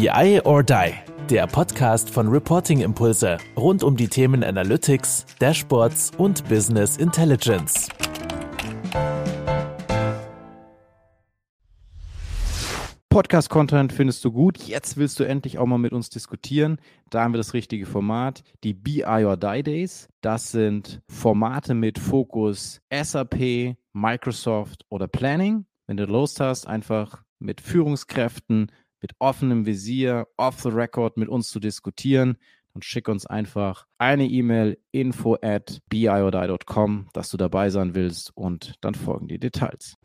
BI or Die, der Podcast von Reporting Impulse rund um die Themen Analytics, Dashboards und Business Intelligence. Podcast-Content findest du gut. Jetzt willst du endlich auch mal mit uns diskutieren. Da haben wir das richtige Format. Die BI or Die Days. Das sind Formate mit Fokus SAP, Microsoft oder Planning. Wenn du Lust hast, einfach mit Führungskräften, mit offenem Visier, off the record mit uns zu diskutieren, dann schick uns einfach eine E-Mail info at biodie.com, dass du dabei sein willst und dann folgen die Details.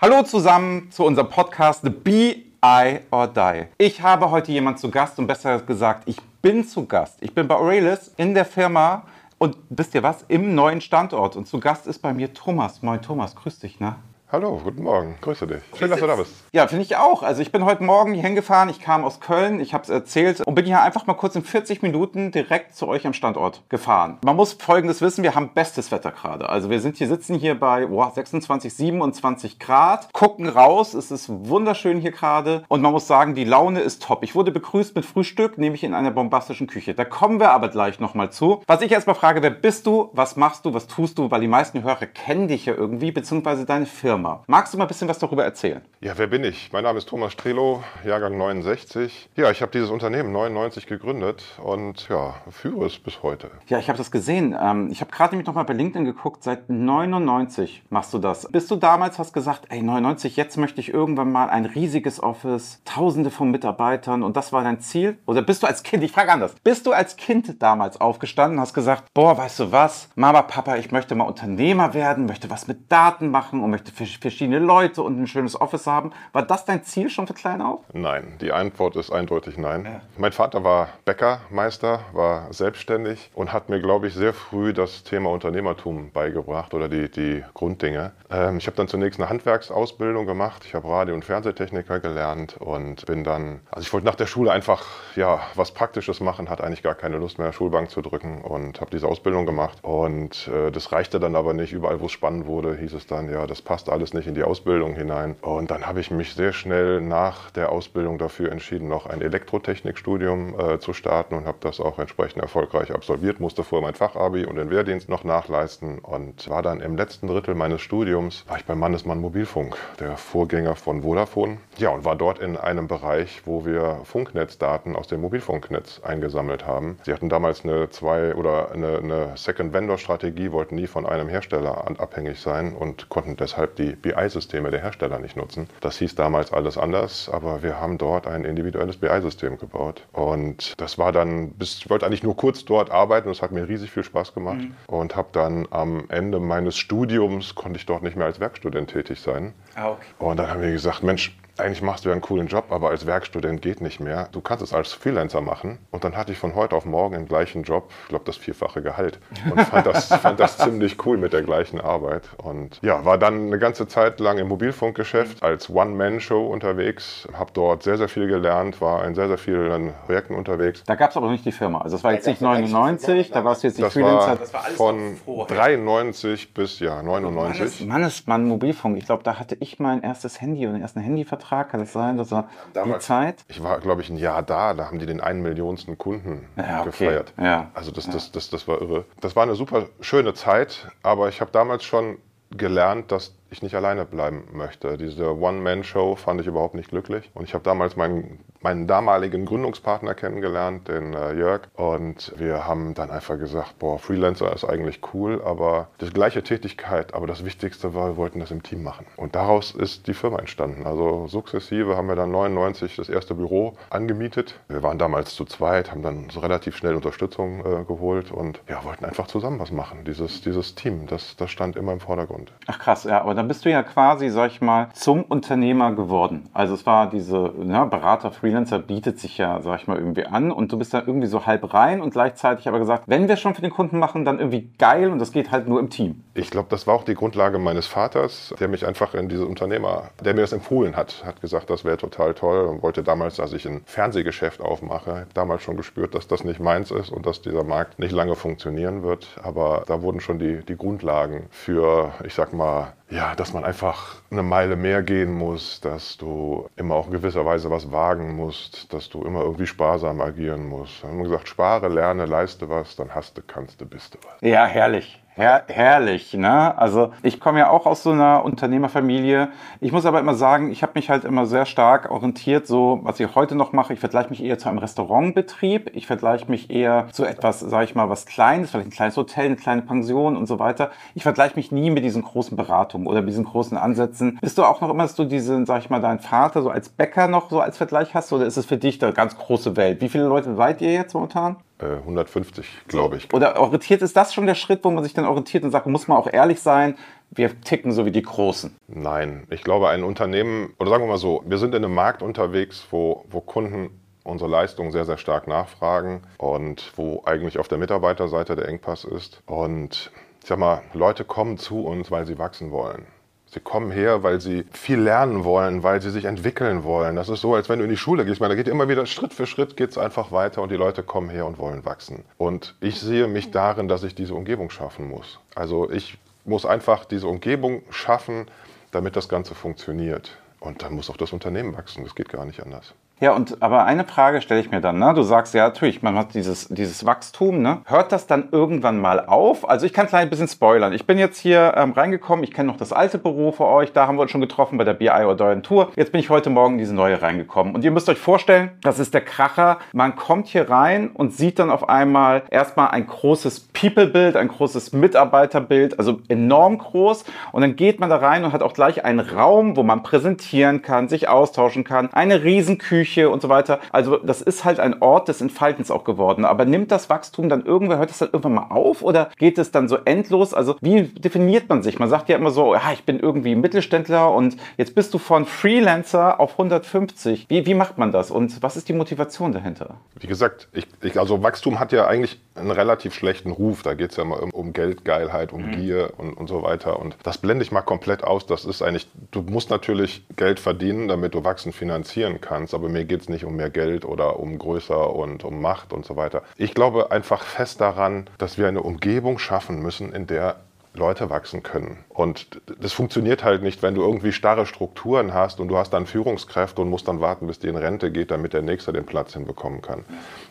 Hallo zusammen zu unserem Podcast The Be I or Die. Ich habe heute jemanden zu Gast und besser gesagt, ich bin zu Gast. Ich bin bei Aurelis in der Firma und wisst ihr was? Im neuen Standort. Und zu Gast ist bei mir Thomas. Moin Thomas, grüß dich, ne? Hallo, guten Morgen. Grüße dich. Schön, dass du da bist. Ja, finde ich auch. Also ich bin heute Morgen hier hingefahren. Ich kam aus Köln, ich habe es erzählt und bin hier einfach mal kurz in 40 Minuten direkt zu euch am Standort gefahren. Man muss Folgendes wissen, wir haben bestes Wetter gerade. Also wir sind hier, sitzen hier bei oh, 26, 27 Grad, gucken raus, es ist wunderschön hier gerade und man muss sagen, die Laune ist top. Ich wurde begrüßt mit Frühstück, nämlich in einer bombastischen Küche. Da kommen wir aber gleich nochmal zu. Was ich erstmal frage, wer bist du, was machst du, was tust du, weil die meisten Hörer kennen dich ja irgendwie, beziehungsweise deine Firma. Magst du mal ein bisschen was darüber erzählen? Ja, wer bin ich? Mein Name ist Thomas Strelo, Jahrgang 69. Ja, ich habe dieses Unternehmen 99 gegründet und ja, führe es bis heute. Ja, ich habe das gesehen. Ähm, ich habe gerade nämlich nochmal bei LinkedIn geguckt. Seit 99 machst du das. Bist du damals hast gesagt, ey 99, jetzt möchte ich irgendwann mal ein riesiges Office, Tausende von Mitarbeitern und das war dein Ziel? Oder bist du als Kind? Ich frage anders. Bist du als Kind damals aufgestanden, hast gesagt, boah, weißt du was, Mama, Papa, ich möchte mal Unternehmer werden, möchte was mit Daten machen und möchte verschiedene Leute und ein schönes Office haben. War das dein Ziel schon für klein auf? Nein, die Antwort ist eindeutig nein. Ja. Mein Vater war Bäckermeister, war selbstständig und hat mir, glaube ich, sehr früh das Thema Unternehmertum beigebracht oder die, die Grunddinge. Ähm, ich habe dann zunächst eine Handwerksausbildung gemacht. Ich habe Radio- und Fernsehtechniker gelernt und bin dann, also ich wollte nach der Schule einfach ja, was Praktisches machen, hatte eigentlich gar keine Lust mehr, Schulbank zu drücken und habe diese Ausbildung gemacht. Und äh, das reichte dann aber nicht. Überall, wo es spannend wurde, hieß es dann, ja, das passt alles nicht in die Ausbildung hinein. Und dann habe ich mich sehr schnell nach der Ausbildung dafür entschieden, noch ein Elektrotechnikstudium äh, zu starten und habe das auch entsprechend erfolgreich absolviert, musste vorher mein Fachabi und den Wehrdienst noch nachleisten und war dann im letzten Drittel meines Studiums, war ich bei Mannesmann Mobilfunk, der Vorgänger von Vodafone. Ja, und war dort in einem Bereich, wo wir Funknetzdaten aus dem Mobilfunknetz eingesammelt haben. Sie hatten damals eine zwei- oder eine, eine Second-Vendor-Strategie, wollten nie von einem Hersteller abhängig sein und konnten deshalb die BI-Systeme der Hersteller nicht nutzen. Das hieß damals alles anders, aber wir haben dort ein individuelles BI-System gebaut. Und das war dann, bis, ich wollte eigentlich nur kurz dort arbeiten und es hat mir riesig viel Spaß gemacht. Mhm. Und habe dann am Ende meines Studiums, konnte ich dort nicht mehr als Werkstudent tätig sein. Ah, okay. Und dann haben wir gesagt, Mensch, eigentlich machst du ja einen coolen Job, aber als Werkstudent geht nicht mehr. Du kannst es als Freelancer machen. Und dann hatte ich von heute auf morgen den gleichen Job, ich glaube das vierfache Gehalt. Und fand das, fand das ziemlich cool mit der gleichen Arbeit. Und ja, war dann eine ganze Zeit lang im Mobilfunkgeschäft als One-Man-Show unterwegs. Habe dort sehr, sehr viel gelernt, war in sehr, sehr vielen Projekten unterwegs. Da gab es aber noch nicht die Firma. Also das war jetzt nicht 99, da warst du jetzt nicht das Freelancer. War das war alles von 93 bis ja 99. Mannesmann Mobilfunk. Ich glaube, da hatte ich mein erstes Handy und den ersten Handyvertrag Vertrag, kann das sein? Das war Damals, die Zeit? Ich war, glaube ich, ein Jahr da, da haben die den einen Millionsten Kunden ja, okay. gefeiert. Ja. Also das, das, das, das war irre. Das war eine super schöne Zeit, aber ich habe damals schon gelernt, dass ich nicht alleine bleiben möchte. Diese One-Man-Show fand ich überhaupt nicht glücklich. Und ich habe damals meinen, meinen damaligen Gründungspartner kennengelernt, den äh, Jörg. Und wir haben dann einfach gesagt, boah, Freelancer ist eigentlich cool, aber das gleiche Tätigkeit. Aber das Wichtigste war, wir wollten das im Team machen. Und daraus ist die Firma entstanden. Also sukzessive haben wir dann 99 das erste Büro angemietet. Wir waren damals zu zweit, haben dann so relativ schnell Unterstützung äh, geholt und ja, wollten einfach zusammen was machen. Dieses, dieses Team, das, das stand immer im Vordergrund. Ach krass, ja, aber dann bist du ja quasi, sag ich mal, zum Unternehmer geworden. Also es war diese, ne, Berater, Freelancer bietet sich ja, sag ich mal, irgendwie an und du bist da irgendwie so halb rein und gleichzeitig aber gesagt, wenn wir schon für den Kunden machen, dann irgendwie geil und das geht halt nur im Team. Ich glaube, das war auch die Grundlage meines Vaters, der mich einfach in diese Unternehmer, der mir das empfohlen hat, hat gesagt, das wäre total toll und wollte damals, dass ich ein Fernsehgeschäft aufmache. Ich damals schon gespürt, dass das nicht meins ist und dass dieser Markt nicht lange funktionieren wird. Aber da wurden schon die, die Grundlagen für, ich sag mal, ja, dass man einfach eine Meile mehr gehen muss, dass du immer auch in gewisser Weise was wagen musst, dass du immer irgendwie sparsam agieren musst. Wir haben gesagt, spare, lerne, leiste was, dann hast du, kannst du, bist du was. Ja, herrlich. Her herrlich, ne? Also ich komme ja auch aus so einer Unternehmerfamilie. Ich muss aber immer sagen, ich habe mich halt immer sehr stark orientiert, so was ich heute noch mache. Ich vergleiche mich eher zu einem Restaurantbetrieb. Ich vergleiche mich eher zu etwas, sage ich mal, was Kleines, vielleicht ein kleines Hotel, eine kleine Pension und so weiter. Ich vergleiche mich nie mit diesen großen Beratungen oder mit diesen großen Ansätzen. Bist du auch noch immer, dass du diesen, sag ich mal, deinen Vater so als Bäcker noch so als Vergleich hast oder ist es für dich da ganz große Welt? Wie viele Leute seid ihr jetzt momentan? 150, äh, glaube ich. Oder orientiert ist das schon der Schritt, wo man sich dann orientiert und sagt, muss man auch ehrlich sein, wir ticken so wie die Großen? Nein, ich glaube, ein Unternehmen, oder sagen wir mal so, wir sind in einem Markt unterwegs, wo, wo Kunden unsere Leistung sehr, sehr stark nachfragen und wo eigentlich auf der Mitarbeiterseite der Engpass ist. Und ich sag mal, Leute kommen zu uns, weil sie wachsen wollen. Sie kommen her, weil sie viel lernen wollen, weil sie sich entwickeln wollen. Das ist so, als wenn du in die Schule gehst. Ich meine, da geht immer wieder Schritt für Schritt geht es einfach weiter und die Leute kommen her und wollen wachsen. Und ich sehe mich darin, dass ich diese Umgebung schaffen muss. Also ich muss einfach diese Umgebung schaffen, damit das Ganze funktioniert. Und dann muss auch das Unternehmen wachsen. Das geht gar nicht anders. Ja, und aber eine Frage stelle ich mir dann, ne? Du sagst ja natürlich, man hat dieses, dieses Wachstum, ne? Hört das dann irgendwann mal auf? Also ich kann klein ein bisschen spoilern. Ich bin jetzt hier ähm, reingekommen, ich kenne noch das alte Büro für euch, da haben wir uns schon getroffen bei der BI oder Tour. Jetzt bin ich heute Morgen in diese neue reingekommen. Und ihr müsst euch vorstellen, das ist der Kracher. Man kommt hier rein und sieht dann auf einmal erstmal ein großes People-Bild, ein großes Mitarbeiterbild, also enorm groß. Und dann geht man da rein und hat auch gleich einen Raum, wo man präsentieren kann, sich austauschen kann, eine Riesenküche Küche und so weiter. Also das ist halt ein Ort des Entfaltens auch geworden. Aber nimmt das Wachstum dann irgendwann, hört es dann irgendwann mal auf oder geht es dann so endlos? Also wie definiert man sich? Man sagt ja immer so, ja, ich bin irgendwie Mittelständler und jetzt bist du von Freelancer auf 150. Wie, wie macht man das und was ist die Motivation dahinter? Wie gesagt, ich, ich, also Wachstum hat ja eigentlich einen relativ schlechten Ruf. Da geht es ja immer um, um Geldgeilheit, um mhm. Gier und, und so weiter. Und das blende ich mal komplett aus. Das ist eigentlich, du musst natürlich Geld verdienen, damit du Wachsen finanzieren kannst. Aber mir geht es nicht um mehr Geld oder um größer und um Macht und so weiter. Ich glaube einfach fest daran, dass wir eine Umgebung schaffen müssen, in der Leute wachsen können. Und das funktioniert halt nicht, wenn du irgendwie starre Strukturen hast und du hast dann Führungskräfte und musst dann warten, bis die in Rente geht, damit der Nächste den Platz hinbekommen kann.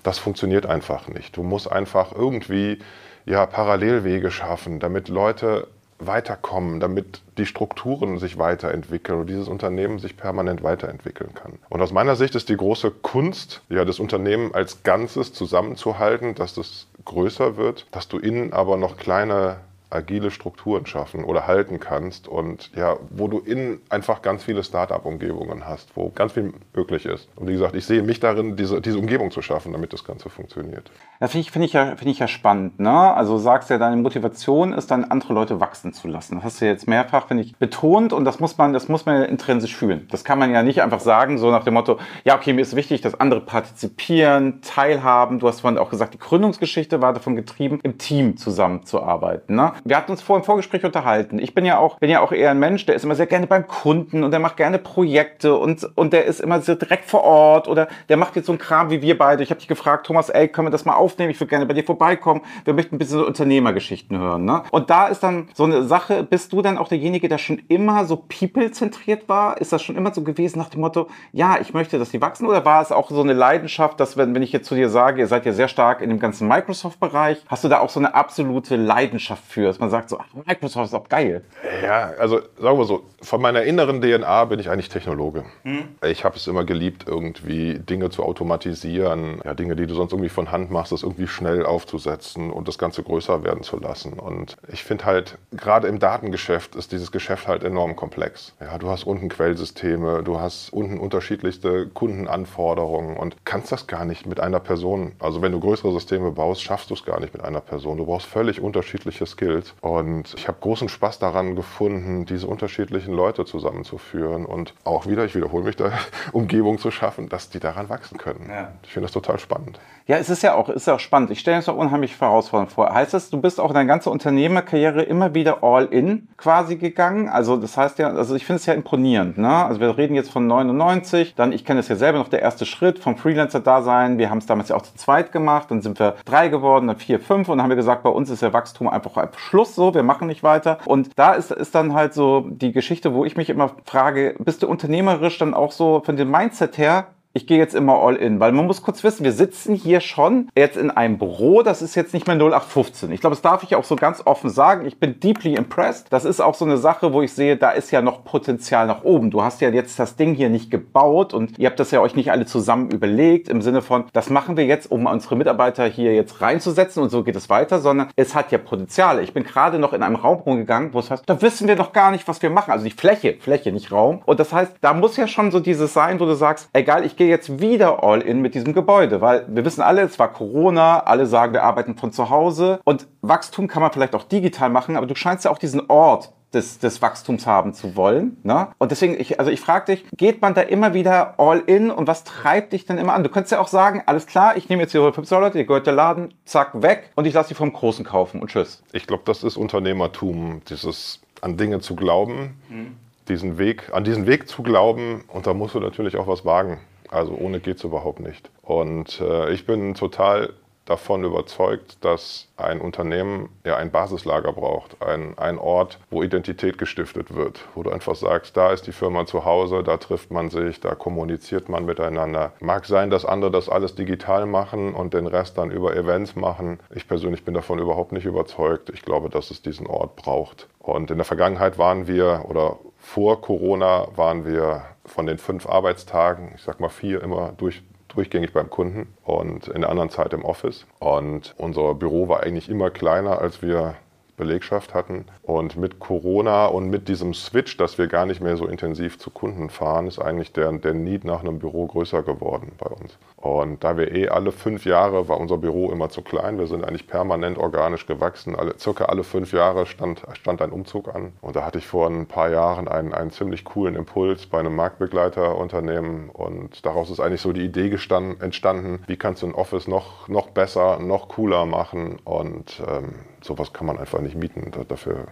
Das funktioniert einfach nicht. Du musst einfach irgendwie ja, Parallelwege schaffen, damit Leute weiterkommen, damit die Strukturen sich weiterentwickeln und dieses Unternehmen sich permanent weiterentwickeln kann. Und aus meiner Sicht ist die große Kunst, ja, das Unternehmen als Ganzes zusammenzuhalten, dass es größer wird, dass du innen aber noch kleine agile Strukturen schaffen oder halten kannst und ja, wo du innen einfach ganz viele Start-up-Umgebungen hast, wo ganz viel möglich ist. Und wie gesagt, ich sehe mich darin, diese, diese Umgebung zu schaffen, damit das Ganze funktioniert. Ja, finde ich, find ich, ja, find ich ja spannend. Ne? Also sagst ja, deine Motivation ist dann, andere Leute wachsen zu lassen. Das hast du jetzt mehrfach, finde ich, betont und das muss man, das muss man intrinsisch fühlen. Das kann man ja nicht einfach sagen, so nach dem Motto, ja, okay, mir ist wichtig, dass andere partizipieren, teilhaben. Du hast vorhin auch gesagt, die Gründungsgeschichte war davon getrieben, im Team zusammenzuarbeiten. Ne? Wir hatten uns vor im Vorgespräch unterhalten. Ich bin ja auch, bin ja auch eher ein Mensch, der ist immer sehr gerne beim Kunden und der macht gerne Projekte und, und der ist immer sehr direkt vor Ort oder der macht jetzt so einen Kram wie wir beide. Ich habe dich gefragt, Thomas, ey, können wir das mal aufnehmen? Ich würde gerne bei dir vorbeikommen. Wir möchten ein bisschen so Unternehmergeschichten hören. Ne? Und da ist dann so eine Sache, bist du dann auch derjenige, der schon immer so people-zentriert war? Ist das schon immer so gewesen nach dem Motto, ja, ich möchte, dass die wachsen? Oder war es auch so eine Leidenschaft, dass wenn, wenn ich jetzt zu dir sage, ihr seid ja sehr stark in dem ganzen Microsoft-Bereich, hast du da auch so eine absolute Leidenschaft für, dass man sagt so, ach, Microsoft ist auch geil. Ja, also sagen wir so, von meiner inneren DNA bin ich eigentlich Technologe. Hm. Ich habe es immer geliebt, irgendwie Dinge zu automatisieren, ja, Dinge, die du sonst irgendwie von Hand machst, das irgendwie schnell aufzusetzen und das Ganze größer werden zu lassen. Und ich finde halt, gerade im Datengeschäft ist dieses Geschäft halt enorm komplex. Ja, du hast unten Quellsysteme, du hast unten unterschiedlichste Kundenanforderungen und kannst das gar nicht mit einer Person. Also wenn du größere Systeme baust, schaffst du es gar nicht mit einer Person. Du brauchst völlig unterschiedliche Skills. Und ich habe großen Spaß daran gefunden, diese unterschiedlichen Leute zusammenzuführen und auch wieder, ich wiederhole mich da, Umgebung zu schaffen, dass die daran wachsen können. Ja. Ich finde das total spannend. Ja, es ist ja auch, ist ja auch spannend. Ich stelle mir das auch unheimlich herausfordernd vor. Heißt das, du bist auch in deiner ganzen Unternehmerkarriere immer wieder all in quasi gegangen? Also das heißt ja, also ich finde es ja imponierend. Ne? Also wir reden jetzt von 99, dann, ich kenne es ja selber noch, der erste Schritt vom Freelancer-Dasein. Wir haben es damals ja auch zu zweit gemacht, dann sind wir drei geworden, dann vier, fünf und dann haben wir gesagt, bei uns ist ja Wachstum einfach Schluss so, wir machen nicht weiter. Und da ist, ist dann halt so die Geschichte, wo ich mich immer frage, bist du unternehmerisch dann auch so von dem Mindset her, ich gehe jetzt immer all in, weil man muss kurz wissen, wir sitzen hier schon jetzt in einem Büro, das ist jetzt nicht mehr 0815. Ich glaube, das darf ich auch so ganz offen sagen. Ich bin deeply impressed. Das ist auch so eine Sache, wo ich sehe, da ist ja noch Potenzial nach oben. Du hast ja jetzt das Ding hier nicht gebaut und ihr habt das ja euch nicht alle zusammen überlegt im Sinne von, das machen wir jetzt, um unsere Mitarbeiter hier jetzt reinzusetzen und so geht es weiter, sondern es hat ja Potenzial. Ich bin gerade noch in einem Raum rumgegangen, wo es heißt, da wissen wir noch gar nicht, was wir machen. Also die Fläche, Fläche, nicht Raum. Und das heißt, da muss ja schon so dieses sein, wo du sagst, egal, ich gehe gehe jetzt wieder all in mit diesem Gebäude, weil wir wissen alle, es war Corona, alle sagen, wir arbeiten von zu Hause und Wachstum kann man vielleicht auch digital machen, aber du scheinst ja auch diesen Ort des, des, Wachstums haben zu wollen. Ne? Und deswegen, ich, also ich frage dich, geht man da immer wieder all in und was treibt dich denn immer an? Du könntest ja auch sagen, alles klar, ich nehme jetzt die 150 Dollar, die gehört der Laden, zack, weg und ich lasse die vom Großen kaufen und tschüss. Ich glaube, das ist Unternehmertum, dieses an Dinge zu glauben, mhm. diesen Weg, an diesen Weg zu glauben und da musst du natürlich auch was wagen. Also ohne geht es überhaupt nicht. Und äh, ich bin total davon überzeugt, dass ein Unternehmen ja ein Basislager braucht, ein, ein Ort, wo Identität gestiftet wird, wo du einfach sagst, da ist die Firma zu Hause, da trifft man sich, da kommuniziert man miteinander. Mag sein, dass andere das alles digital machen und den Rest dann über Events machen. Ich persönlich bin davon überhaupt nicht überzeugt. Ich glaube, dass es diesen Ort braucht. Und in der Vergangenheit waren wir oder vor Corona waren wir von den fünf Arbeitstagen, ich sag mal vier, immer durch, durchgängig beim Kunden und in der anderen Zeit im Office. Und unser Büro war eigentlich immer kleiner, als wir Belegschaft hatten. Und mit Corona und mit diesem Switch, dass wir gar nicht mehr so intensiv zu Kunden fahren, ist eigentlich der, der Need nach einem Büro größer geworden bei uns. Und da wir eh alle fünf Jahre, war unser Büro immer zu klein, wir sind eigentlich permanent organisch gewachsen. Alle, circa alle fünf Jahre stand, stand ein Umzug an. Und da hatte ich vor ein paar Jahren einen, einen ziemlich coolen Impuls bei einem Marktbegleiterunternehmen. Und daraus ist eigentlich so die Idee entstanden, wie kannst du ein Office noch, noch besser, noch cooler machen. Und ähm, sowas kann man einfach nicht mieten. Dafür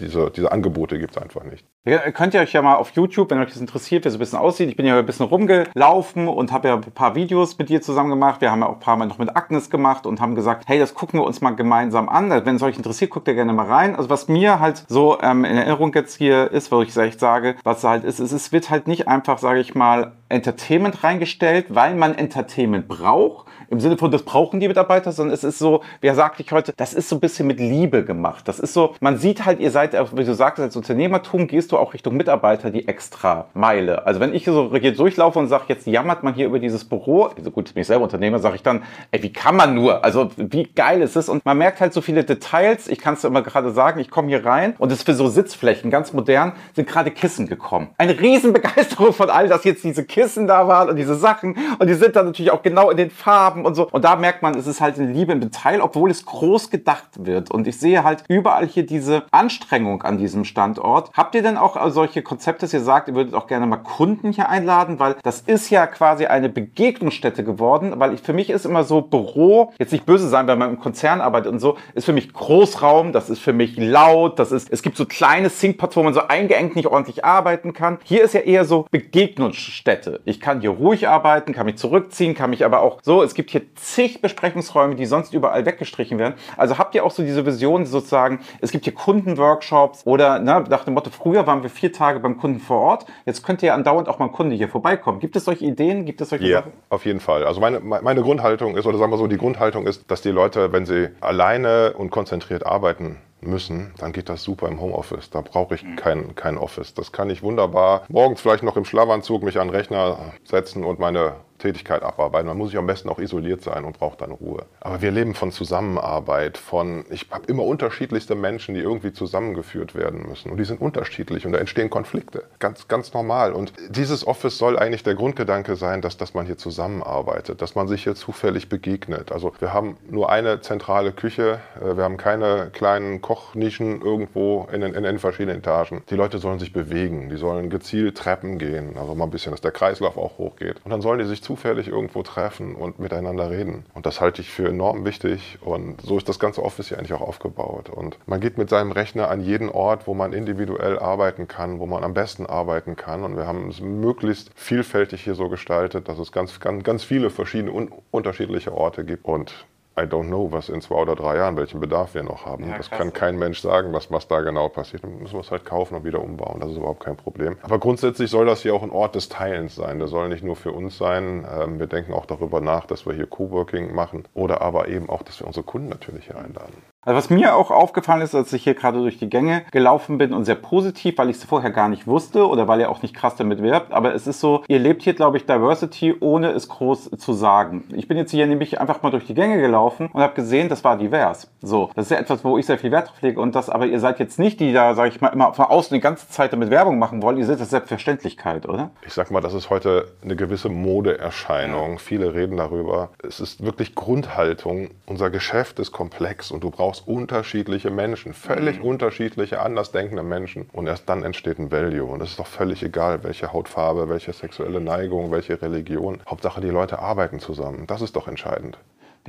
diese, diese Angebote gibt es einfach nicht. Ja, könnt ihr euch ja mal auf YouTube, wenn euch das interessiert, wie es ein bisschen aussieht. Ich bin ja ein bisschen rumgelaufen und habe ja ein paar Videos mit dir zusammen gemacht. Wir haben ja auch ein paar Mal noch mit Agnes gemacht und haben gesagt, hey, das gucken wir uns mal gemeinsam an. Wenn es euch interessiert, guckt ihr gerne mal rein. Also was mir halt so ähm, in Erinnerung jetzt hier ist, wo ich echt sage, was halt ist, ist, es wird halt nicht einfach, sage ich mal, Entertainment reingestellt, weil man Entertainment braucht, im Sinne von, das brauchen die Mitarbeiter, sondern es ist so, wer sagt ich heute, das ist so ein bisschen mit Liebe gemacht. Das ist so, man sieht halt, ihr seid, wie du sagst, als Unternehmertum gehst du auch Richtung Mitarbeiter die extra Meile. Also wenn ich so hier durchlaufe und sage, jetzt jammert man hier über dieses Büro, also gut, bin ich selber Unternehmer, sage ich dann, ey, wie kann man nur? Also wie geil ist es? Und man merkt halt so viele Details. Ich kann es immer gerade sagen, ich komme hier rein und es für so Sitzflächen, ganz modern, sind gerade Kissen gekommen. Eine Riesenbegeisterung von all, dass jetzt diese Kissen da waren und diese Sachen und die sind dann natürlich auch genau in den Farben haben und so. Und da merkt man, es ist halt eine Liebe im Detail, obwohl es groß gedacht wird. Und ich sehe halt überall hier diese Anstrengung an diesem Standort. Habt ihr denn auch solche Konzepte, dass ihr sagt, ihr würdet auch gerne mal Kunden hier einladen? Weil das ist ja quasi eine Begegnungsstätte geworden. Weil ich, für mich ist immer so Büro, jetzt nicht böse sein, wenn man im Konzern arbeitet und so, ist für mich Großraum, das ist für mich laut, das ist, es gibt so kleine Thinkpads, wo man so eingeengt nicht ordentlich arbeiten kann. Hier ist ja eher so Begegnungsstätte. Ich kann hier ruhig arbeiten, kann mich zurückziehen, kann mich aber auch so, es gibt gibt hier zig Besprechungsräume, die sonst überall weggestrichen werden. Also habt ihr auch so diese Vision sozusagen, es gibt hier Kundenworkshops oder ne, nach dem Motto, früher waren wir vier Tage beim Kunden vor Ort, jetzt könnte ja andauernd auch mal ein Kunde hier vorbeikommen. Gibt es solche Ideen? Gibt es solche Ja, Sachen? auf jeden Fall. Also meine, meine Grundhaltung ist, oder sagen wir so, die Grundhaltung ist, dass die Leute, wenn sie alleine und konzentriert arbeiten, müssen, dann geht das super im Homeoffice. Da brauche ich mhm. kein, kein Office. Das kann ich wunderbar morgens vielleicht noch im Schlafanzug mich an den Rechner setzen und meine Tätigkeit abarbeiten. Man muss sich am besten auch isoliert sein und braucht dann Ruhe. Aber wir leben von Zusammenarbeit, von, ich habe immer unterschiedlichste Menschen, die irgendwie zusammengeführt werden müssen. Und die sind unterschiedlich und da entstehen Konflikte. Ganz, ganz normal. Und dieses Office soll eigentlich der Grundgedanke sein, dass, dass man hier zusammenarbeitet, dass man sich hier zufällig begegnet. Also wir haben nur eine zentrale Küche, äh, wir haben keine kleinen Kochnischen irgendwo in in den verschiedenen Etagen. Die Leute sollen sich bewegen, die sollen gezielt Treppen gehen, also mal ein bisschen, dass der Kreislauf auch hochgeht. Und dann sollen die sich zufällig irgendwo treffen und miteinander reden. Und das halte ich für enorm wichtig. Und so ist das ganze Office hier eigentlich auch aufgebaut. Und man geht mit seinem Rechner an jeden Ort, wo man individuell arbeiten kann, wo man am besten arbeiten kann. Und wir haben es möglichst vielfältig hier so gestaltet, dass es ganz, ganz, ganz viele verschiedene und unterschiedliche Orte gibt. Und I don't know, was in zwei oder drei Jahren, welchen Bedarf wir noch haben. Ja, das kann kein Mensch sagen, was, was da genau passiert. Dann müssen wir es halt kaufen und wieder umbauen. Das ist überhaupt kein Problem. Aber grundsätzlich soll das hier auch ein Ort des Teilens sein. Der soll nicht nur für uns sein. Ähm, wir denken auch darüber nach, dass wir hier Coworking machen oder aber eben auch, dass wir unsere Kunden natürlich hier einladen. Also was mir auch aufgefallen ist, als ich hier gerade durch die Gänge gelaufen bin und sehr positiv, weil ich es vorher gar nicht wusste oder weil ihr auch nicht krass damit werbt, aber es ist so, ihr lebt hier, glaube ich, Diversity, ohne es groß zu sagen. Ich bin jetzt hier nämlich einfach mal durch die Gänge gelaufen und habe gesehen, das war divers. So, das ist ja etwas, wo ich sehr viel Wert drauf lege und das, aber ihr seid jetzt nicht die da, sage ich mal, immer von außen die ganze Zeit damit Werbung machen wollen. Ihr seht das Selbstverständlichkeit, oder? Ich sag mal, das ist heute eine gewisse Modeerscheinung. Ja. Viele reden darüber. Es ist wirklich Grundhaltung. Unser Geschäft ist komplex und du brauchst brauchst unterschiedliche Menschen, völlig mhm. unterschiedliche, andersdenkende Menschen. Und erst dann entsteht ein Value. Und es ist doch völlig egal, welche Hautfarbe, welche sexuelle Neigung, welche Religion. Hauptsache, die Leute arbeiten zusammen. Das ist doch entscheidend.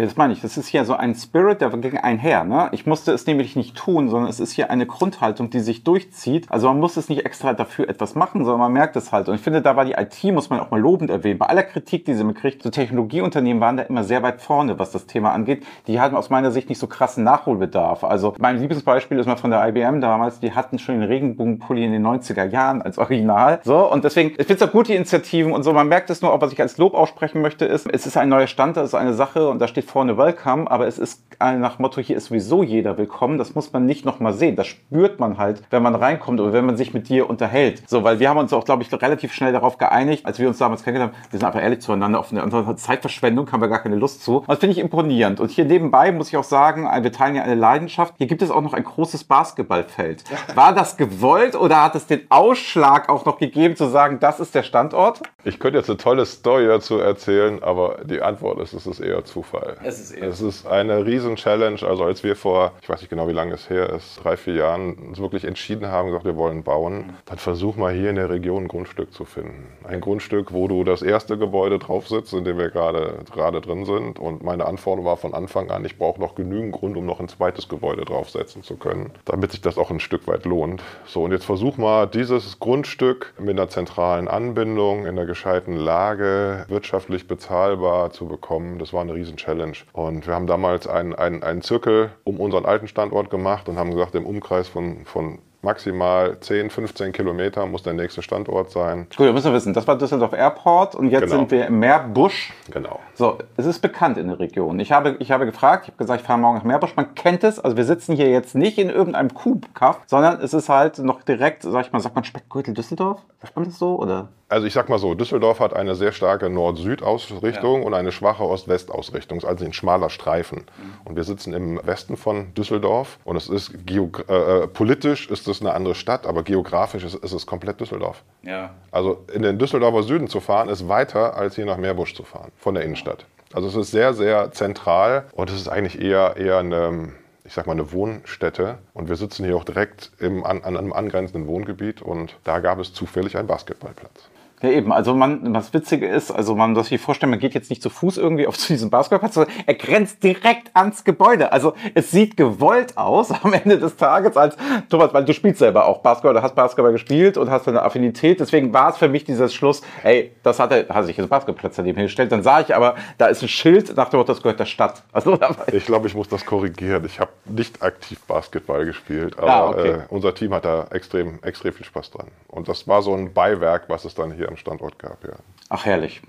Das meine ich. Das ist ja so ein Spirit, der ging einher. Ne? Ich musste es nämlich nicht tun, sondern es ist hier eine Grundhaltung, die sich durchzieht. Also man muss es nicht extra dafür etwas machen, sondern man merkt es halt. Und ich finde, da war die IT, muss man auch mal lobend erwähnen. Bei aller Kritik, die sie mir kriegt, so Technologieunternehmen waren da immer sehr weit vorne, was das Thema angeht. Die hatten aus meiner Sicht nicht so krassen Nachholbedarf. Also mein Lieblingsbeispiel ist mal von der IBM damals. Die hatten schon den Regenbogenpulli in den 90er Jahren als Original. So, und deswegen, ich finde es auch gut, die Initiativen und so. Man merkt es nur, ob was ich als Lob aussprechen möchte, ist, es ist ein neuer Stand, das ist eine Sache und da steht vorne Welcome, aber es ist nach Motto, hier ist sowieso jeder willkommen. Das muss man nicht nochmal sehen. Das spürt man halt, wenn man reinkommt oder wenn man sich mit dir unterhält. So, weil wir haben uns auch, glaube ich, relativ schnell darauf geeinigt, als wir uns damals kennengelernt haben, wir sind einfach ehrlich zueinander, auf eine Zeitverschwendung haben wir gar keine Lust zu. Und das finde ich imponierend. Und hier nebenbei muss ich auch sagen, wir teilen ja eine Leidenschaft. Hier gibt es auch noch ein großes Basketballfeld. War das gewollt oder hat es den Ausschlag auch noch gegeben, zu sagen, das ist der Standort? Ich könnte jetzt eine tolle Story dazu erzählen, aber die Antwort ist, es ist eher Zufall. Es ist es ist eine Riesen-Challenge. Also als wir vor, ich weiß nicht genau, wie lange es her ist, drei, vier Jahren uns wirklich entschieden haben, gesagt, wir wollen bauen, dann versuch mal hier in der Region ein Grundstück zu finden. Ein Grundstück, wo du das erste Gebäude drauf sitzt, in dem wir gerade, gerade drin sind. Und meine Anforderung war von Anfang an, ich brauche noch genügend Grund, um noch ein zweites Gebäude draufsetzen zu können, damit sich das auch ein Stück weit lohnt. So, und jetzt versuch mal, dieses Grundstück mit einer zentralen Anbindung, in einer gescheiten Lage, wirtschaftlich bezahlbar zu bekommen. Das war eine Riesen-Challenge. Und wir haben damals einen, einen, einen Zirkel um unseren alten Standort gemacht und haben gesagt, im Umkreis von, von maximal 10, 15 Kilometer muss der nächste Standort sein. Gut, wir müssen wissen, das war Düsseldorf Airport und jetzt genau. sind wir im Meerbusch. Genau. So, es ist bekannt in der Region. Ich habe, ich habe gefragt, ich habe gesagt, ich fahre morgen nach Meerbusch. Man kennt es, also wir sitzen hier jetzt nicht in irgendeinem Kuhkaff, sondern es ist halt noch direkt, sag ich mal, sagt man Speckgürtel Düsseldorf? Sagt man das so? Oder? Also ich sag mal so, Düsseldorf hat eine sehr starke Nord-Süd-Ausrichtung ja. und eine schwache Ost-West-Ausrichtung, also ein schmaler Streifen. Mhm. Und wir sitzen im Westen von Düsseldorf und es ist äh, äh, politisch ist es eine andere Stadt, aber geografisch ist, ist, es komplett Düsseldorf. Ja. Also in den Düsseldorfer Süden zu fahren, ist weiter als hier nach Meerbusch zu fahren, von der Innenstadt. Also es ist sehr, sehr zentral und es ist eigentlich eher, eher eine ich sag mal, eine Wohnstätte. Und wir sitzen hier auch direkt im, an, an einem angrenzenden Wohngebiet und da gab es zufällig einen Basketballplatz. Ja, eben. Also man, was Witzige ist, also man muss sich vorstellen, man geht jetzt nicht zu Fuß irgendwie auf zu diesem Basketballplatz, sondern er grenzt direkt ans Gebäude. Also es sieht gewollt aus am Ende des Tages als, Thomas, weil du spielst selber auch Basketball, du hast Basketball gespielt und hast eine Affinität. Deswegen war es für mich dieses Schluss, ey, das hat er, hat sich jetzt Basketballplatz daneben hingestellt. Dann sah ich aber, da ist ein Schild nach dem Motto, das gehört der Stadt. Also, ich glaube, ich muss das korrigieren. Ich habe nicht aktiv Basketball gespielt, aber ah, okay. äh, unser Team hat da extrem, extrem viel Spaß dran. Und das war so ein Beiwerk, was es dann hier am Standort gab, ja. Ach, herrlich.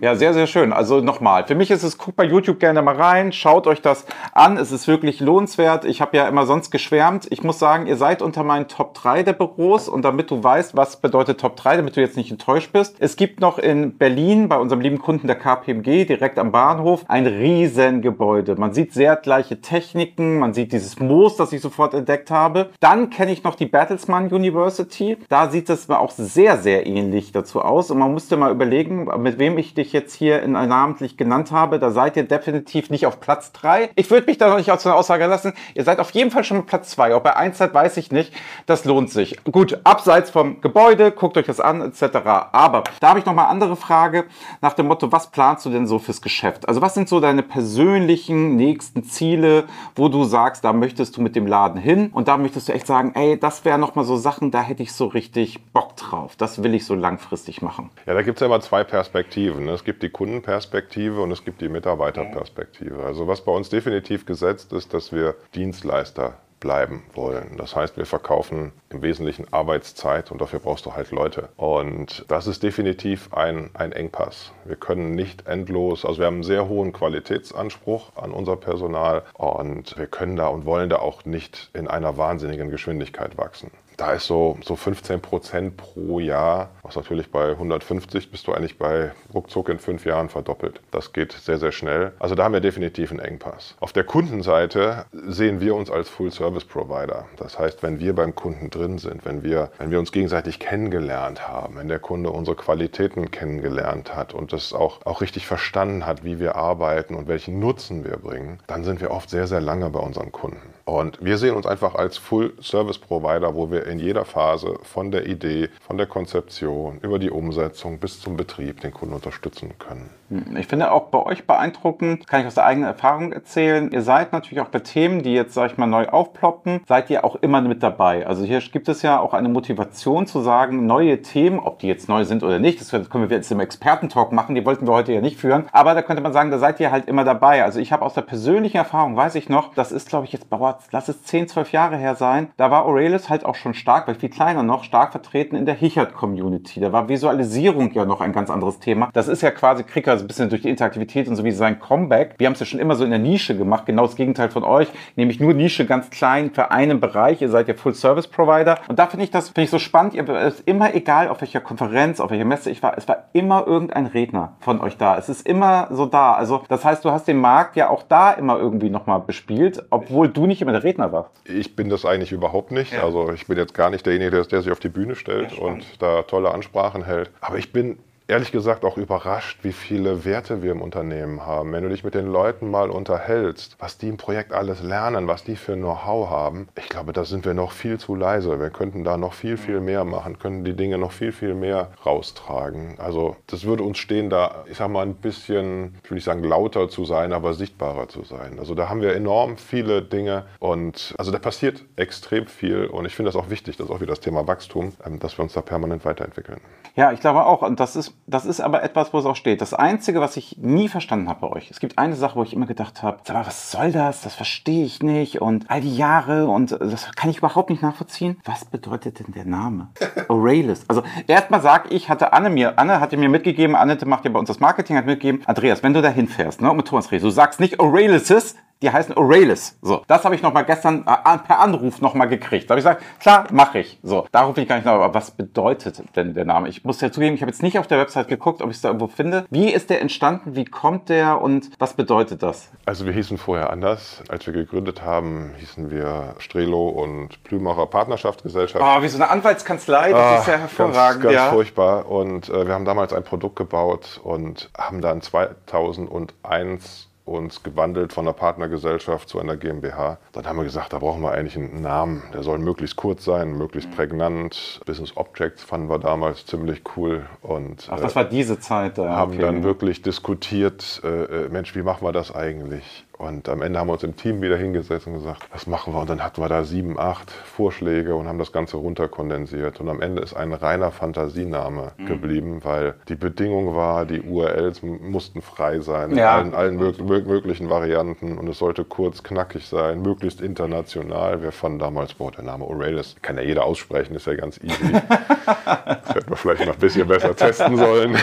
Ja, sehr, sehr schön. Also nochmal, für mich ist es, guckt bei YouTube gerne mal rein, schaut euch das an. Es ist wirklich lohnenswert. Ich habe ja immer sonst geschwärmt. Ich muss sagen, ihr seid unter meinen Top 3 der Büros und damit du weißt, was bedeutet Top 3, damit du jetzt nicht enttäuscht bist. Es gibt noch in Berlin bei unserem lieben Kunden der KPMG direkt am Bahnhof ein Riesengebäude. Man sieht sehr gleiche Techniken, man sieht dieses Moos, das ich sofort entdeckt habe. Dann kenne ich noch die Bertelsmann University. Da sieht es auch sehr, sehr ähnlich dazu aus und man musste mal überlegen, mit wem ich ich dich jetzt hier in, namentlich genannt habe, da seid ihr definitiv nicht auf Platz 3. Ich würde mich da noch nicht aus einer Aussage lassen. Ihr seid auf jeden Fall schon mit Platz 2. Ob bei 1 seid, weiß ich nicht. Das lohnt sich. Gut, abseits vom Gebäude, guckt euch das an, etc. Aber da habe ich noch mal andere Frage nach dem Motto, was planst du denn so fürs Geschäft? Also was sind so deine persönlichen nächsten Ziele, wo du sagst, da möchtest du mit dem Laden hin und da möchtest du echt sagen, ey, das wäre noch mal so Sachen, da hätte ich so richtig Bock drauf. Das will ich so langfristig richtig machen? Ja, da gibt es ja immer zwei Perspektiven. Ne? Es gibt die Kundenperspektive und es gibt die Mitarbeiterperspektive. Also was bei uns definitiv gesetzt ist, dass wir Dienstleister bleiben wollen. Das heißt, wir verkaufen im Wesentlichen Arbeitszeit und dafür brauchst du halt Leute. Und das ist definitiv ein, ein Engpass. Wir können nicht endlos, also wir haben einen sehr hohen Qualitätsanspruch an unser Personal und wir können da und wollen da auch nicht in einer wahnsinnigen Geschwindigkeit wachsen. Da ist so, so 15 Prozent pro Jahr, was natürlich bei 150 bist du eigentlich bei ruckzuck in fünf Jahren verdoppelt. Das geht sehr, sehr schnell. Also da haben wir definitiv einen Engpass. Auf der Kundenseite sehen wir uns als Full-Service-Provider. Das heißt, wenn wir beim Kunden drin sind, wenn wir, wenn wir uns gegenseitig kennengelernt haben, wenn der Kunde unsere Qualitäten kennengelernt hat und das auch, auch richtig verstanden hat, wie wir arbeiten und welchen Nutzen wir bringen, dann sind wir oft sehr, sehr lange bei unseren Kunden. Und wir sehen uns einfach als Full-Service-Provider, wo wir in jeder Phase von der Idee, von der Konzeption über die Umsetzung bis zum Betrieb den Kunden unterstützen können. Hm, ich finde auch bei euch beeindruckend, kann ich aus der eigenen Erfahrung erzählen, ihr seid natürlich auch bei Themen, die jetzt, sag ich mal, neu aufploppen, seid ihr auch immer mit dabei. Also hier gibt es ja auch eine Motivation zu sagen, neue Themen, ob die jetzt neu sind oder nicht, das können wir jetzt im Expertentalk machen, die wollten wir heute ja nicht führen, aber da könnte man sagen, da seid ihr halt immer dabei. Also ich habe aus der persönlichen Erfahrung, weiß ich noch, das ist, glaube ich, jetzt, lass es 10, 12 Jahre her sein, da war Aurelis halt auch schon stark, weil viel kleiner noch, stark vertreten in der Hichert-Community. Da war Visualisierung ja noch ein ganz anderes Thema. Das ist ja quasi Kricker so ein bisschen durch die Interaktivität und so wie sein Comeback. Wir haben es ja schon immer so in der Nische gemacht, genau das Gegenteil von euch, nämlich nur Nische ganz klein für einen Bereich. Ihr seid ja Full-Service-Provider. Und da finde ich das finde ich so spannend. Ihr ist immer egal, auf welcher Konferenz, auf welcher Messe ich war, es war immer irgendein Redner von euch da. Es ist immer so da. Also das heißt, du hast den Markt ja auch da immer irgendwie nochmal bespielt, obwohl du nicht immer der Redner warst. Ich bin das eigentlich überhaupt nicht. Ja. Also ich bin jetzt gar nicht derjenige, der, der sich auf die Bühne stellt und da tolle Ansprachen hält. Aber ich bin ehrlich gesagt auch überrascht, wie viele Werte wir im Unternehmen haben. Wenn du dich mit den Leuten mal unterhältst, was die im Projekt alles lernen, was die für Know-how haben, ich glaube, da sind wir noch viel zu leise. Wir könnten da noch viel, viel mehr machen, könnten die Dinge noch viel, viel mehr raustragen. Also das würde uns stehen, da, ich sag mal, ein bisschen, ich will nicht sagen lauter zu sein, aber sichtbarer zu sein. Also da haben wir enorm viele Dinge und also da passiert extrem viel und ich finde das auch wichtig, das ist auch wieder das Thema Wachstum, ähm, dass wir uns da permanent weiterentwickeln. Ja, ich glaube auch, und das ist das ist aber etwas, wo es auch steht. Das Einzige, was ich nie verstanden habe bei euch, es gibt eine Sache, wo ich immer gedacht habe, sag mal, was soll das? Das verstehe ich nicht und all die Jahre und das kann ich überhaupt nicht nachvollziehen. Was bedeutet denn der Name? Aurelis. Also erstmal sage ich, hatte Anne mir, Anne hatte mir mitgegeben, Annette macht ja bei uns das Marketing, hat mitgegeben, Andreas, wenn du da hinfährst, ne, mit Thomas Rees, du sagst nicht Aurelises, die heißen Aurelis. So, das habe ich noch mal gestern äh, per Anruf noch mal gekriegt. Da habe ich gesagt, klar, mache ich. So, darauf bin ich gar nicht nach. Aber was bedeutet denn der Name? Ich muss ja zugeben, ich habe jetzt nicht auf der Website geguckt, ob ich es da irgendwo finde. Wie ist der entstanden? Wie kommt der und was bedeutet das? Also wir hießen vorher anders. Als wir gegründet haben, hießen wir Strelo und Plümacher Partnerschaftsgesellschaft. Oh, wie so eine Anwaltskanzlei. Das ah, ist ja hervorragend. Ganz, ganz ja. furchtbar. Und äh, wir haben damals ein Produkt gebaut und haben dann 2001 uns gewandelt von einer Partnergesellschaft zu einer GmbH. Dann haben wir gesagt, da brauchen wir eigentlich einen Namen. Der soll möglichst kurz sein, möglichst prägnant. Business Objects fanden wir damals ziemlich cool. Und, Ach, das war diese Zeit. Äh, haben okay. dann wirklich diskutiert, äh, äh, Mensch, wie machen wir das eigentlich? Und am Ende haben wir uns im Team wieder hingesetzt und gesagt, was machen wir? Und dann hatten wir da sieben, acht Vorschläge und haben das Ganze runterkondensiert. Und am Ende ist ein reiner Fantasiename mhm. geblieben, weil die Bedingung war, die URLs mussten frei sein, ja. in allen, allen mög möglichen Varianten. Und es sollte kurz, knackig sein, möglichst international. Wir fanden damals, boah, der Name Aurelis kann ja jeder aussprechen, ist ja ganz easy. das hätten wir vielleicht noch ein bisschen besser testen sollen.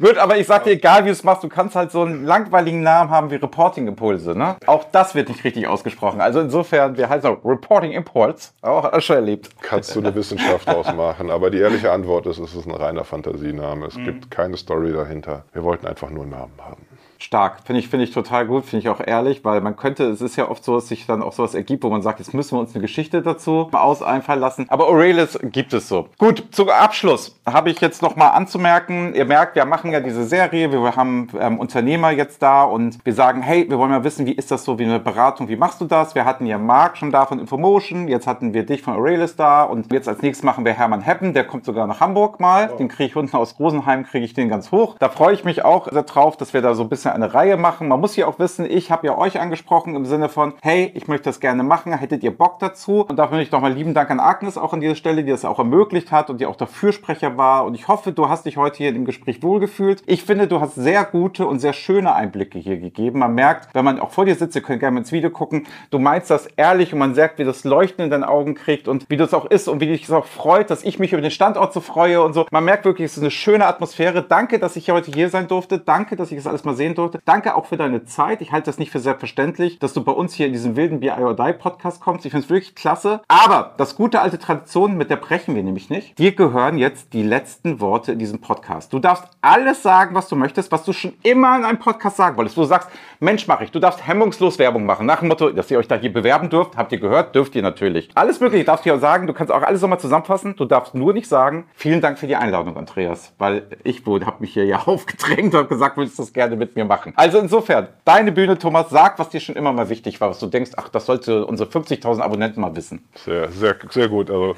Gut, aber ich sag dir, egal wie du es machst, du kannst halt so einen langweiligen Namen haben wie Reporting Impulse. Ne? Auch das wird nicht richtig ausgesprochen. Also insofern, wir heißen auch Reporting Impulse. Auch schon erlebt. Kannst du eine Wissenschaft ausmachen. Aber die ehrliche Antwort ist, es ist ein reiner Fantasiename. Es mhm. gibt keine Story dahinter. Wir wollten einfach nur einen Namen haben stark. Finde ich, finde ich total gut, finde ich auch ehrlich, weil man könnte, es ist ja oft so, dass sich dann auch sowas ergibt, wo man sagt, jetzt müssen wir uns eine Geschichte dazu aus einfallen lassen. Aber Aurelis gibt es so. Gut, zum Abschluss habe ich jetzt nochmal anzumerken, ihr merkt, wir machen ja diese Serie, wir haben ähm, Unternehmer jetzt da und wir sagen, hey, wir wollen mal wissen, wie ist das so, wie eine Beratung, wie machst du das? Wir hatten ja Marc schon da von Infomotion, jetzt hatten wir dich von Aurelis da und jetzt als nächstes machen wir Hermann Heppen, der kommt sogar nach Hamburg mal, den kriege ich unten aus Rosenheim, kriege ich den ganz hoch. Da freue ich mich auch drauf, dass wir da so ein bisschen ja eine Reihe machen. Man muss ja auch wissen, ich habe ja euch angesprochen im Sinne von, hey, ich möchte das gerne machen, hättet ihr Bock dazu? Und dafür möchte ich nochmal lieben Dank an Agnes auch an dieser Stelle, die das auch ermöglicht hat und die auch der Fürsprecher war. Und ich hoffe, du hast dich heute hier im Gespräch wohlgefühlt. Ich finde, du hast sehr gute und sehr schöne Einblicke hier gegeben. Man merkt, wenn man auch vor dir sitzt, ihr könnt gerne ins Video gucken, du meinst das ehrlich und man merkt, wie das Leuchten in deinen Augen kriegt und wie das auch ist und wie dich es auch freut, dass ich mich über den Standort so freue und so. Man merkt wirklich, es ist eine schöne Atmosphäre. Danke, dass ich heute hier sein durfte. Danke, dass ich das alles mal sehen durfte. Danke auch für deine Zeit. Ich halte das nicht für selbstverständlich, dass du bei uns hier in diesem wilden BI or Die Podcast kommst. Ich finde es wirklich klasse. Aber das gute alte Tradition, mit der brechen wir nämlich nicht. Dir gehören jetzt die letzten Worte in diesem Podcast. Du darfst alles sagen, was du möchtest, was du schon immer in einem Podcast sagen wolltest. Wo du sagst, Mensch, mach ich. Du darfst hemmungslos Werbung machen. Nach dem Motto, dass ihr euch da hier bewerben dürft. Habt ihr gehört? Dürft ihr natürlich. Alles mögliche darfst du ja sagen. Du kannst auch alles nochmal zusammenfassen. Du darfst nur nicht sagen, vielen Dank für die Einladung, Andreas. Weil ich habe mich hier ja aufgedrängt und gesagt, würdest du das gerne mit mir machen. Also insofern, deine Bühne, Thomas, sag, was dir schon immer mal wichtig war, was du denkst, ach, das sollte unsere 50.000 Abonnenten mal wissen. Sehr, sehr, sehr gut. Also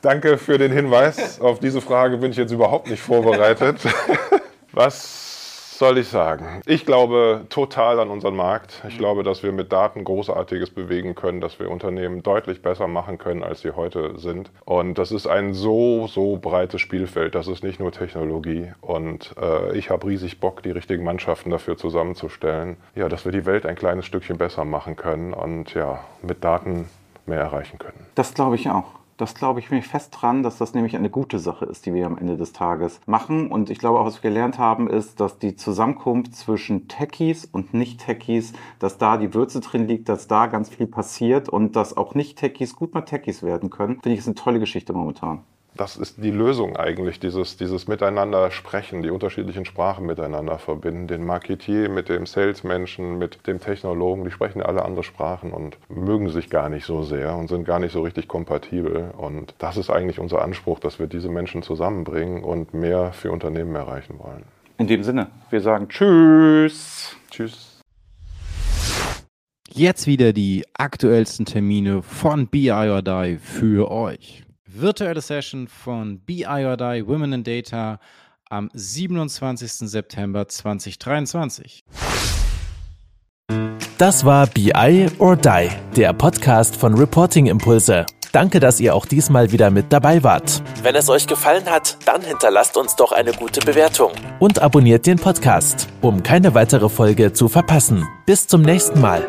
danke für den Hinweis. Auf diese Frage bin ich jetzt überhaupt nicht vorbereitet. Was soll ich sagen? Ich glaube total an unseren Markt. Ich glaube, dass wir mit Daten Großartiges bewegen können, dass wir Unternehmen deutlich besser machen können, als sie heute sind. Und das ist ein so, so breites Spielfeld. Das ist nicht nur Technologie. Und äh, ich habe riesig Bock, die richtigen Mannschaften dafür zusammenzustellen. Ja, dass wir die Welt ein kleines Stückchen besser machen können und ja, mit Daten mehr erreichen können. Das glaube ich auch. Das glaube ich mich fest dran, dass das nämlich eine gute Sache ist, die wir am Ende des Tages machen. Und ich glaube auch, was wir gelernt haben, ist, dass die Zusammenkunft zwischen Techies und Nicht-Techies, dass da die Würze drin liegt, dass da ganz viel passiert und dass auch Nicht-Techies gut mal Techies werden können. Finde ich, ist eine tolle Geschichte momentan das ist die Lösung eigentlich, dieses, dieses Miteinander sprechen, die unterschiedlichen Sprachen miteinander verbinden. Den Marketier mit dem Salesmenschen, mit dem Technologen, die sprechen alle andere Sprachen und mögen sich gar nicht so sehr und sind gar nicht so richtig kompatibel. Und das ist eigentlich unser Anspruch, dass wir diese Menschen zusammenbringen und mehr für Unternehmen erreichen wollen. In dem Sinne, wir sagen Tschüss. Tschüss. Jetzt wieder die aktuellsten Termine von BI or Die für euch virtuelle Session von BI or Die Women in Data am 27. September 2023. Das war BI or Die, der Podcast von Reporting Impulse. Danke, dass ihr auch diesmal wieder mit dabei wart. Wenn es euch gefallen hat, dann hinterlasst uns doch eine gute Bewertung und abonniert den Podcast, um keine weitere Folge zu verpassen. Bis zum nächsten Mal.